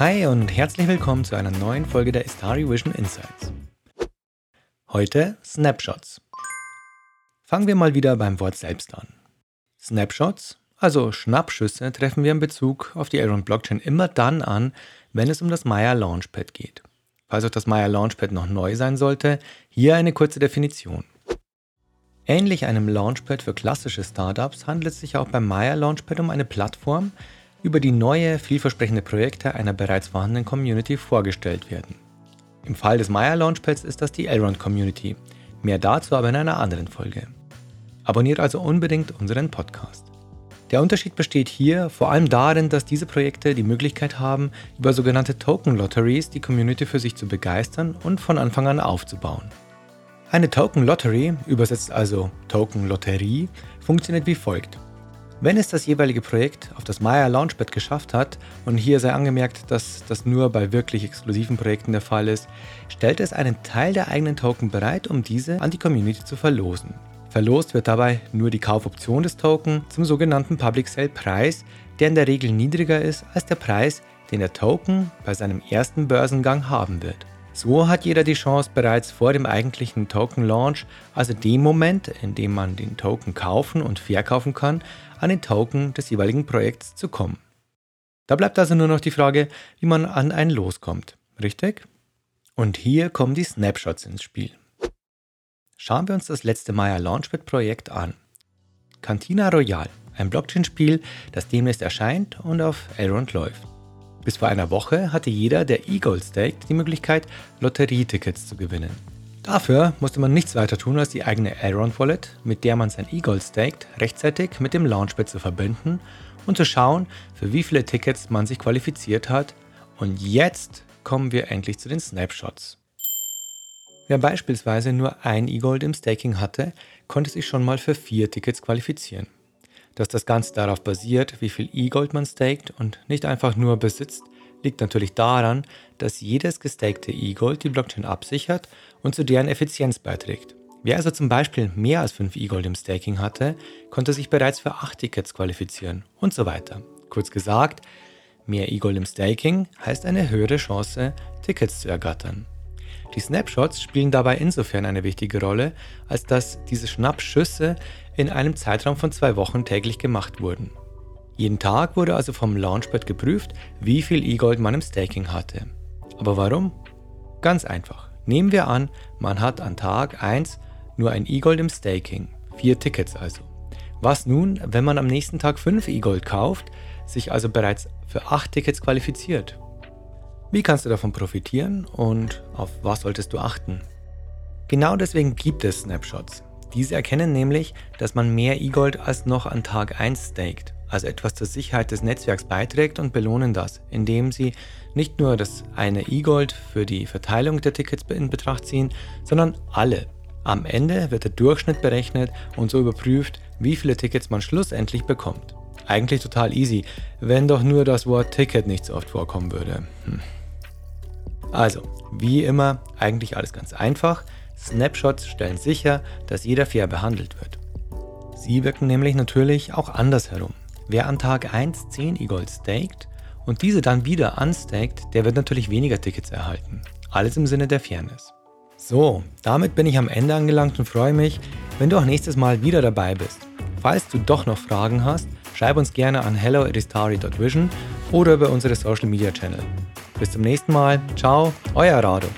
Hi und herzlich willkommen zu einer neuen Folge der Istari Vision Insights. Heute Snapshots. Fangen wir mal wieder beim Wort selbst an. Snapshots, also Schnappschüsse, treffen wir in Bezug auf die Aaron Blockchain immer dann an, wenn es um das Maya Launchpad geht. Falls auch das Maya Launchpad noch neu sein sollte, hier eine kurze Definition. Ähnlich einem Launchpad für klassische Startups handelt es sich auch beim Maya Launchpad um eine Plattform, über die neue, vielversprechende Projekte einer bereits vorhandenen Community vorgestellt werden. Im Fall des Maya Launchpads ist das die Elrond Community. Mehr dazu aber in einer anderen Folge. Abonniert also unbedingt unseren Podcast. Der Unterschied besteht hier vor allem darin, dass diese Projekte die Möglichkeit haben, über sogenannte Token Lotteries die Community für sich zu begeistern und von Anfang an aufzubauen. Eine Token Lottery, übersetzt also Token Lotterie, funktioniert wie folgt. Wenn es das jeweilige Projekt auf das Maya Launchpad geschafft hat, und hier sei angemerkt, dass das nur bei wirklich exklusiven Projekten der Fall ist, stellt es einen Teil der eigenen Token bereit, um diese an die Community zu verlosen. Verlost wird dabei nur die Kaufoption des Token zum sogenannten Public Sale Preis, der in der Regel niedriger ist als der Preis, den der Token bei seinem ersten Börsengang haben wird. So hat jeder die Chance, bereits vor dem eigentlichen Token-Launch, also dem Moment, in dem man den Token kaufen und verkaufen kann, an den Token des jeweiligen Projekts zu kommen. Da bleibt also nur noch die Frage, wie man an ein loskommt, richtig? Und hier kommen die Snapshots ins Spiel. Schauen wir uns das letzte Maya Launchpad-Projekt an. Cantina Royale, ein Blockchain-Spiel, das demnächst erscheint und auf Elrond läuft. Bis vor einer Woche hatte jeder, der E-Gold staked, die Möglichkeit, Lotterietickets zu gewinnen. Dafür musste man nichts weiter tun, als die eigene Elrond Wallet, mit der man sein E-Gold staked, rechtzeitig mit dem Launchpad zu verbinden und zu schauen, für wie viele Tickets man sich qualifiziert hat. Und jetzt kommen wir endlich zu den Snapshots. Wer beispielsweise nur ein E-Gold im Staking hatte, konnte sich schon mal für vier Tickets qualifizieren. Dass das Ganze darauf basiert, wie viel E-Gold man staked und nicht einfach nur besitzt, liegt natürlich daran, dass jedes gestakte E-Gold die Blockchain absichert und zu deren Effizienz beiträgt. Wer also zum Beispiel mehr als 5 E-Gold im Staking hatte, konnte sich bereits für 8 Tickets qualifizieren und so weiter. Kurz gesagt, mehr E-Gold im Staking heißt eine höhere Chance, Tickets zu ergattern. Die Snapshots spielen dabei insofern eine wichtige Rolle, als dass diese Schnappschüsse in einem Zeitraum von zwei Wochen täglich gemacht wurden. Jeden Tag wurde also vom Launchpad geprüft, wie viel E-Gold man im Staking hatte. Aber warum? Ganz einfach. Nehmen wir an, man hat an Tag 1 nur ein E-Gold im Staking, vier Tickets also. Was nun, wenn man am nächsten Tag 5 E-Gold kauft, sich also bereits für 8 Tickets qualifiziert? Wie kannst du davon profitieren und auf was solltest du achten? Genau deswegen gibt es Snapshots. Diese erkennen nämlich, dass man mehr E-Gold als noch an Tag 1 staked, also etwas zur Sicherheit des Netzwerks beiträgt und belohnen das, indem sie nicht nur das eine E-Gold für die Verteilung der Tickets in Betracht ziehen, sondern alle. Am Ende wird der Durchschnitt berechnet und so überprüft, wie viele Tickets man schlussendlich bekommt. Eigentlich total easy, wenn doch nur das Wort Ticket nicht so oft vorkommen würde. Hm. Also, wie immer, eigentlich alles ganz einfach. Snapshots stellen sicher, dass jeder fair behandelt wird. Sie wirken nämlich natürlich auch andersherum. Wer an Tag 1 10 E-Gold staked und diese dann wieder unstaked, der wird natürlich weniger Tickets erhalten. Alles im Sinne der Fairness. So, damit bin ich am Ende angelangt und freue mich, wenn du auch nächstes Mal wieder dabei bist. Falls du doch noch Fragen hast, schreib uns gerne an hello@istari.vision oder über unsere Social Media Channel. Bis zum nächsten Mal. Ciao, euer Rado.